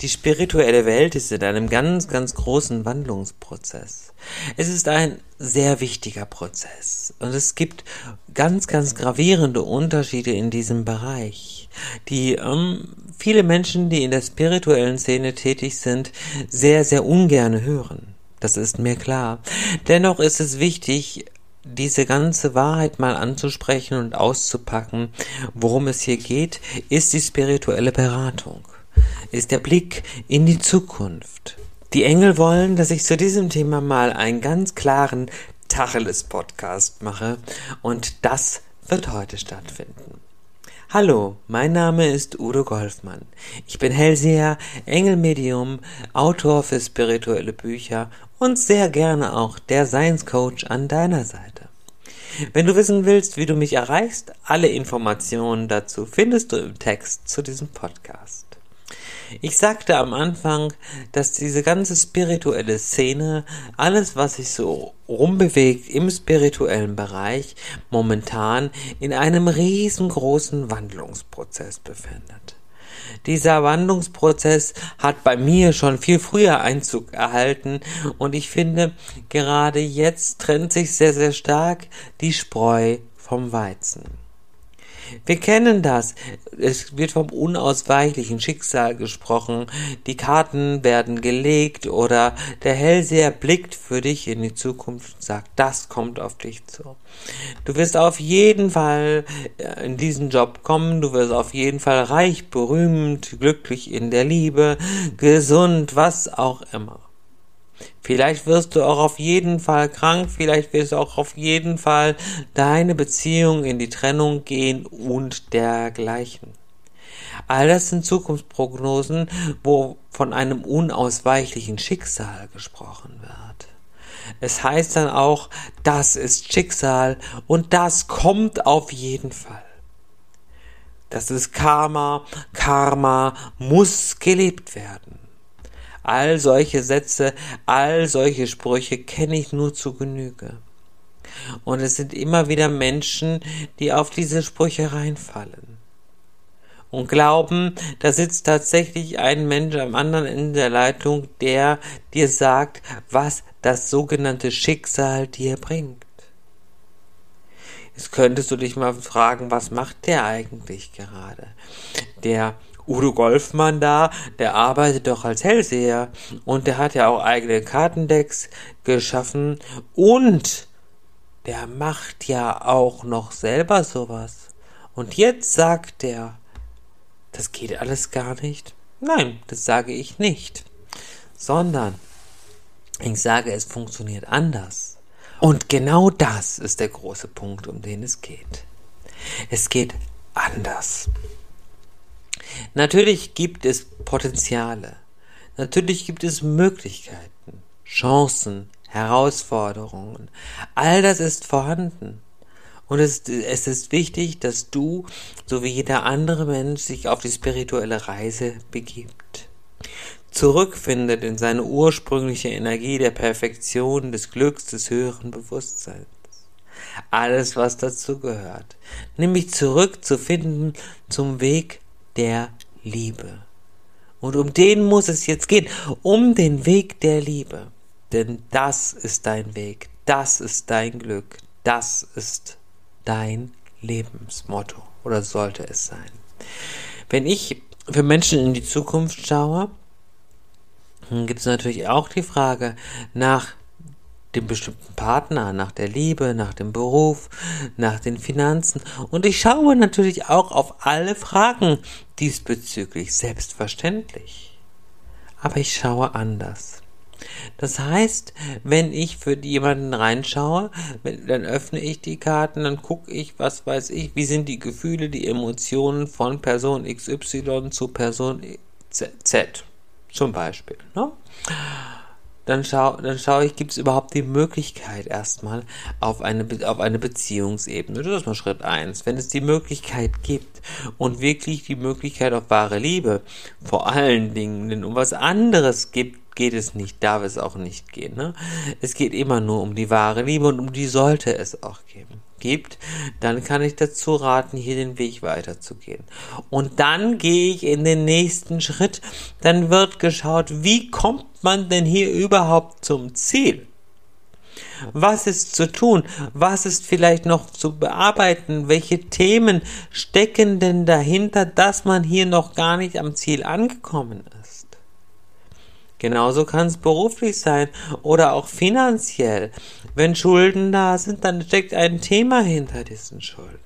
Die spirituelle Welt ist in einem ganz, ganz großen Wandlungsprozess. Es ist ein sehr wichtiger Prozess und es gibt ganz, ganz gravierende Unterschiede in diesem Bereich, die ähm, viele Menschen, die in der spirituellen Szene tätig sind, sehr, sehr ungern hören. Das ist mir klar. Dennoch ist es wichtig, diese ganze Wahrheit mal anzusprechen und auszupacken, worum es hier geht, ist die spirituelle Beratung, ist der Blick in die Zukunft. Die Engel wollen, dass ich zu diesem Thema mal einen ganz klaren Tacheles-Podcast mache und das wird heute stattfinden. Hallo, mein Name ist Udo Golfmann. Ich bin Hellseher, Engelmedium, Autor für spirituelle Bücher und sehr gerne auch der Science Coach an deiner Seite. Wenn du wissen willst, wie du mich erreichst, alle Informationen dazu findest du im Text zu diesem Podcast. Ich sagte am Anfang, dass diese ganze spirituelle Szene, alles, was sich so rumbewegt im spirituellen Bereich, momentan in einem riesengroßen Wandlungsprozess befindet. Dieser Wandlungsprozess hat bei mir schon viel früher Einzug erhalten und ich finde, gerade jetzt trennt sich sehr, sehr stark die Spreu vom Weizen. Wir kennen das. Es wird vom unausweichlichen Schicksal gesprochen. Die Karten werden gelegt oder der Hellseher blickt für dich in die Zukunft und sagt, das kommt auf dich zu. Du wirst auf jeden Fall äh, in diesen Job kommen. Du wirst auf jeden Fall reich, berühmt, glücklich in der Liebe, gesund, was auch immer. Vielleicht wirst du auch auf jeden Fall krank, vielleicht wirst du auch auf jeden Fall deine Beziehung in die Trennung gehen und dergleichen. All das sind Zukunftsprognosen, wo von einem unausweichlichen Schicksal gesprochen wird. Es heißt dann auch, das ist Schicksal und das kommt auf jeden Fall. Das ist Karma, Karma muss gelebt werden. All solche Sätze, all solche Sprüche kenne ich nur zu Genüge. Und es sind immer wieder Menschen, die auf diese Sprüche reinfallen. Und glauben, da sitzt tatsächlich ein Mensch am anderen Ende der Leitung, der dir sagt, was das sogenannte Schicksal dir bringt. Jetzt könntest du dich mal fragen, was macht der eigentlich gerade? Der Udo Golfmann da, der arbeitet doch als Hellseher und der hat ja auch eigene Kartendecks geschaffen und der macht ja auch noch selber sowas. Und jetzt sagt er, das geht alles gar nicht. Nein, das sage ich nicht. Sondern ich sage, es funktioniert anders. Und genau das ist der große Punkt, um den es geht. Es geht anders. Natürlich gibt es Potenziale. Natürlich gibt es Möglichkeiten, Chancen, Herausforderungen. All das ist vorhanden. Und es, es, ist wichtig, dass du, so wie jeder andere Mensch, sich auf die spirituelle Reise begibt. Zurückfindet in seine ursprüngliche Energie der Perfektion, des Glücks, des höheren Bewusstseins. Alles, was dazu gehört. Nämlich zurückzufinden zum Weg der Liebe. Und um den muss es jetzt gehen, um den Weg der Liebe. Denn das ist dein Weg, das ist dein Glück, das ist dein Lebensmotto oder sollte es sein. Wenn ich für Menschen in die Zukunft schaue, gibt es natürlich auch die Frage nach dem bestimmten Partner, nach der Liebe, nach dem Beruf, nach den Finanzen. Und ich schaue natürlich auch auf alle Fragen diesbezüglich, selbstverständlich. Aber ich schaue anders. Das heißt, wenn ich für jemanden reinschaue, dann öffne ich die Karten, dann gucke ich, was weiß ich, wie sind die Gefühle, die Emotionen von Person XY zu Person Z, zum Beispiel. Ne? dann schaue dann schau ich, gibt es überhaupt die Möglichkeit erstmal auf eine, auf eine Beziehungsebene. Das ist mal Schritt eins. Wenn es die Möglichkeit gibt und wirklich die Möglichkeit auf wahre Liebe, vor allen Dingen, denn um was anderes gibt, geht es nicht, darf es auch nicht gehen. Ne? Es geht immer nur um die wahre Liebe und um die sollte es auch geben. Gibt, dann kann ich dazu raten, hier den Weg weiterzugehen. Und dann gehe ich in den nächsten Schritt. Dann wird geschaut, wie kommt man denn hier überhaupt zum Ziel? Was ist zu tun? Was ist vielleicht noch zu bearbeiten? Welche Themen stecken denn dahinter, dass man hier noch gar nicht am Ziel angekommen ist? Genauso kann es beruflich sein oder auch finanziell. Wenn Schulden da sind, dann steckt ein Thema hinter diesen Schulden.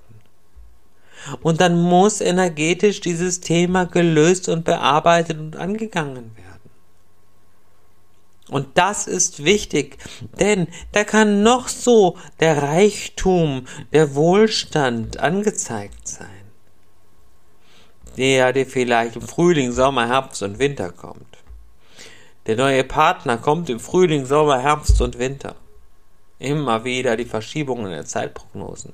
Und dann muss energetisch dieses Thema gelöst und bearbeitet und angegangen werden. Und das ist wichtig, denn da kann noch so der Reichtum, der Wohlstand angezeigt sein, der dir vielleicht im Frühling, Sommer, Herbst und Winter kommt. Der neue Partner kommt im Frühling, Sommer, Herbst und Winter. Immer wieder die Verschiebungen der Zeitprognosen.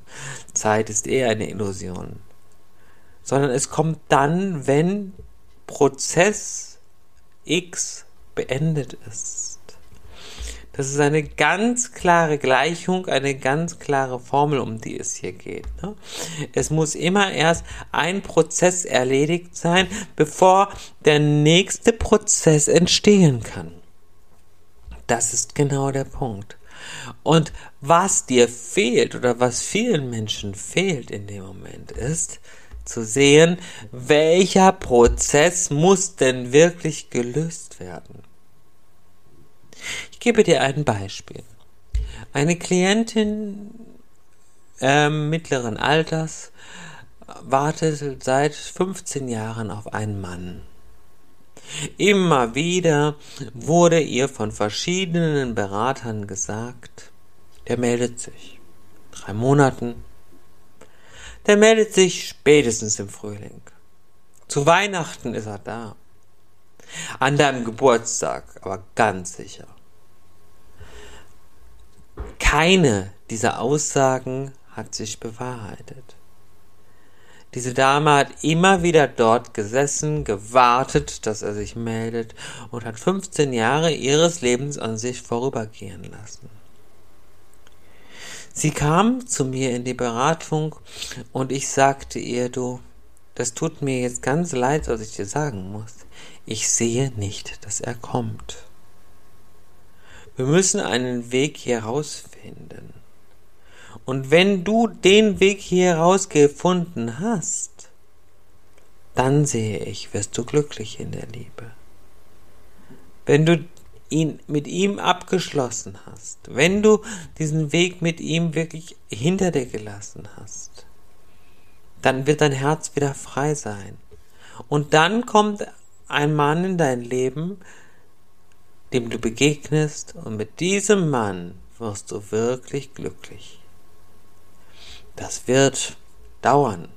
Zeit ist eher eine Illusion. Sondern es kommt dann, wenn Prozess X beendet ist. Das ist eine ganz klare Gleichung, eine ganz klare Formel, um die es hier geht. Ne? Es muss immer erst ein Prozess erledigt sein, bevor der nächste Prozess entstehen kann. Das ist genau der Punkt. Und was dir fehlt oder was vielen Menschen fehlt in dem Moment ist, zu sehen, welcher Prozess muss denn wirklich gelöst werden. Ich gebe dir ein Beispiel. Eine Klientin äh, mittleren Alters wartet seit 15 Jahren auf einen Mann. Immer wieder wurde ihr von verschiedenen Beratern gesagt, der meldet sich. Drei Monaten. Der meldet sich spätestens im Frühling. Zu Weihnachten ist er da. An deinem Geburtstag, aber ganz sicher. Keine dieser Aussagen hat sich bewahrheitet. Diese Dame hat immer wieder dort gesessen, gewartet, dass er sich meldet und hat 15 Jahre ihres Lebens an sich vorübergehen lassen. Sie kam zu mir in die Beratung und ich sagte ihr, du, das tut mir jetzt ganz leid, was ich dir sagen muss. Ich sehe nicht, dass er kommt. Wir müssen einen Weg hier rausfinden. Und wenn du den Weg hier rausgefunden hast, dann sehe ich, wirst du glücklich in der Liebe. Wenn du ihn mit ihm abgeschlossen hast, wenn du diesen Weg mit ihm wirklich hinter dir gelassen hast, dann wird dein Herz wieder frei sein. Und dann kommt ein Mann in dein Leben, dem du begegnest, und mit diesem Mann wirst du wirklich glücklich. Das wird dauern,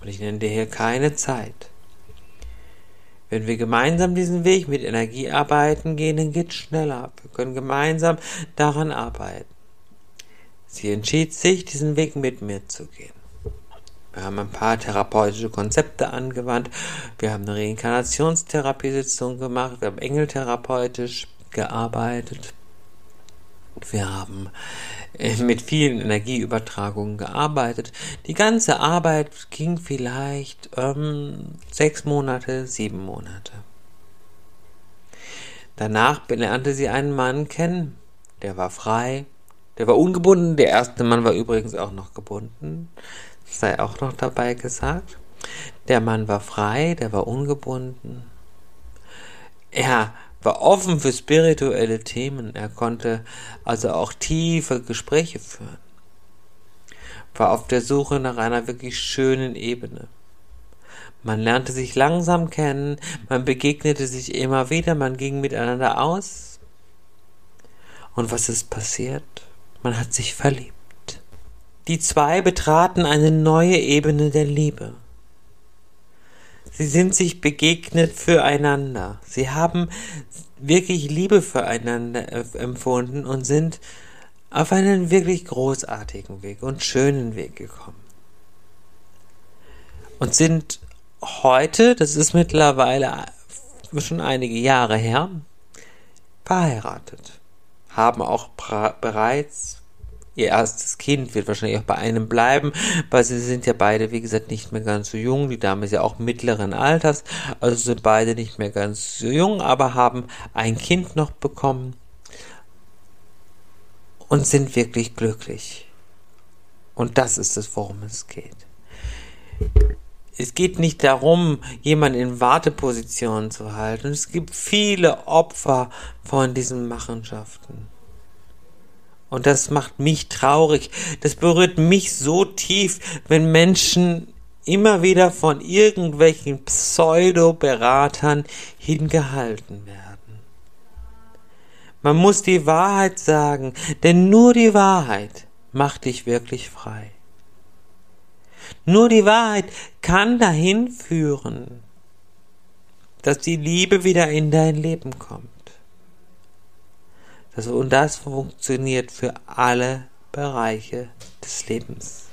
und ich nenne dir hier keine Zeit. Wenn wir gemeinsam diesen Weg mit Energie arbeiten gehen, dann geht es schneller. Wir können gemeinsam daran arbeiten. Sie entschied sich, diesen Weg mit mir zu gehen. Wir haben ein paar therapeutische Konzepte angewandt. Wir haben eine Reinkarnationstherapie-Sitzung gemacht. Wir haben engeltherapeutisch gearbeitet. Wir haben äh, mit vielen Energieübertragungen gearbeitet. Die ganze Arbeit ging vielleicht ähm, sechs Monate, sieben Monate. Danach lernte sie einen Mann kennen, der war frei, der war ungebunden. Der erste Mann war übrigens auch noch gebunden sei auch noch dabei gesagt. Der Mann war frei, der war ungebunden. Er war offen für spirituelle Themen. Er konnte also auch tiefe Gespräche führen. War auf der Suche nach einer wirklich schönen Ebene. Man lernte sich langsam kennen, man begegnete sich immer wieder, man ging miteinander aus. Und was ist passiert? Man hat sich verliebt. Die zwei betraten eine neue Ebene der Liebe. Sie sind sich begegnet füreinander. Sie haben wirklich Liebe füreinander empfunden und sind auf einen wirklich großartigen Weg und schönen Weg gekommen. Und sind heute, das ist mittlerweile schon einige Jahre her, verheiratet, haben auch bereits ihr erstes Kind, wird wahrscheinlich auch bei einem bleiben, weil sie sind ja beide, wie gesagt, nicht mehr ganz so jung. Die Dame ist ja auch mittleren Alters, also sind beide nicht mehr ganz so jung, aber haben ein Kind noch bekommen und sind wirklich glücklich. Und das ist es, worum es geht. Es geht nicht darum, jemanden in Warteposition zu halten. Es gibt viele Opfer von diesen Machenschaften. Und das macht mich traurig. Das berührt mich so tief, wenn Menschen immer wieder von irgendwelchen Pseudo-Beratern hingehalten werden. Man muss die Wahrheit sagen, denn nur die Wahrheit macht dich wirklich frei. Nur die Wahrheit kann dahin führen, dass die Liebe wieder in dein Leben kommt. Das, und das funktioniert für alle Bereiche des Lebens.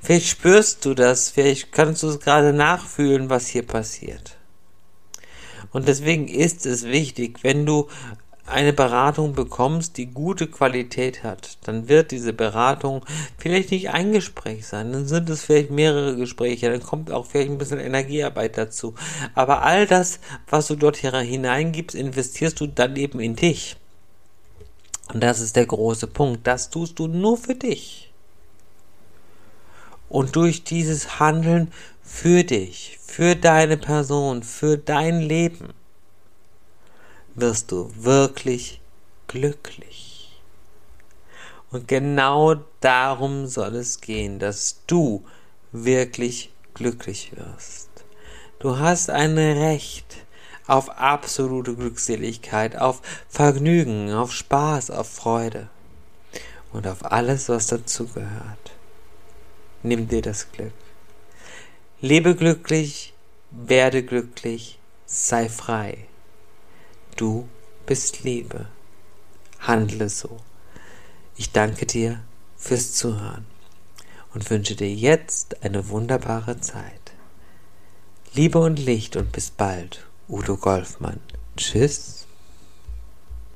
Vielleicht spürst du das, vielleicht kannst du es gerade nachfühlen, was hier passiert. Und deswegen ist es wichtig, wenn du eine Beratung bekommst, die gute Qualität hat, dann wird diese Beratung vielleicht nicht ein Gespräch sein, dann sind es vielleicht mehrere Gespräche, dann kommt auch vielleicht ein bisschen Energiearbeit dazu. Aber all das, was du dort hineingibst, investierst du dann eben in dich. Und das ist der große Punkt. Das tust du nur für dich. Und durch dieses Handeln für dich, für deine Person, für dein Leben, wirst du wirklich glücklich. Und genau darum soll es gehen, dass du wirklich glücklich wirst. Du hast ein Recht auf absolute Glückseligkeit, auf Vergnügen, auf Spaß, auf Freude und auf alles, was dazugehört. Nimm dir das Glück. Lebe glücklich, werde glücklich, sei frei. Du bist Liebe. Handle so. Ich danke dir fürs Zuhören und wünsche dir jetzt eine wunderbare Zeit. Liebe und Licht und bis bald, Udo Golfmann. Tschüss.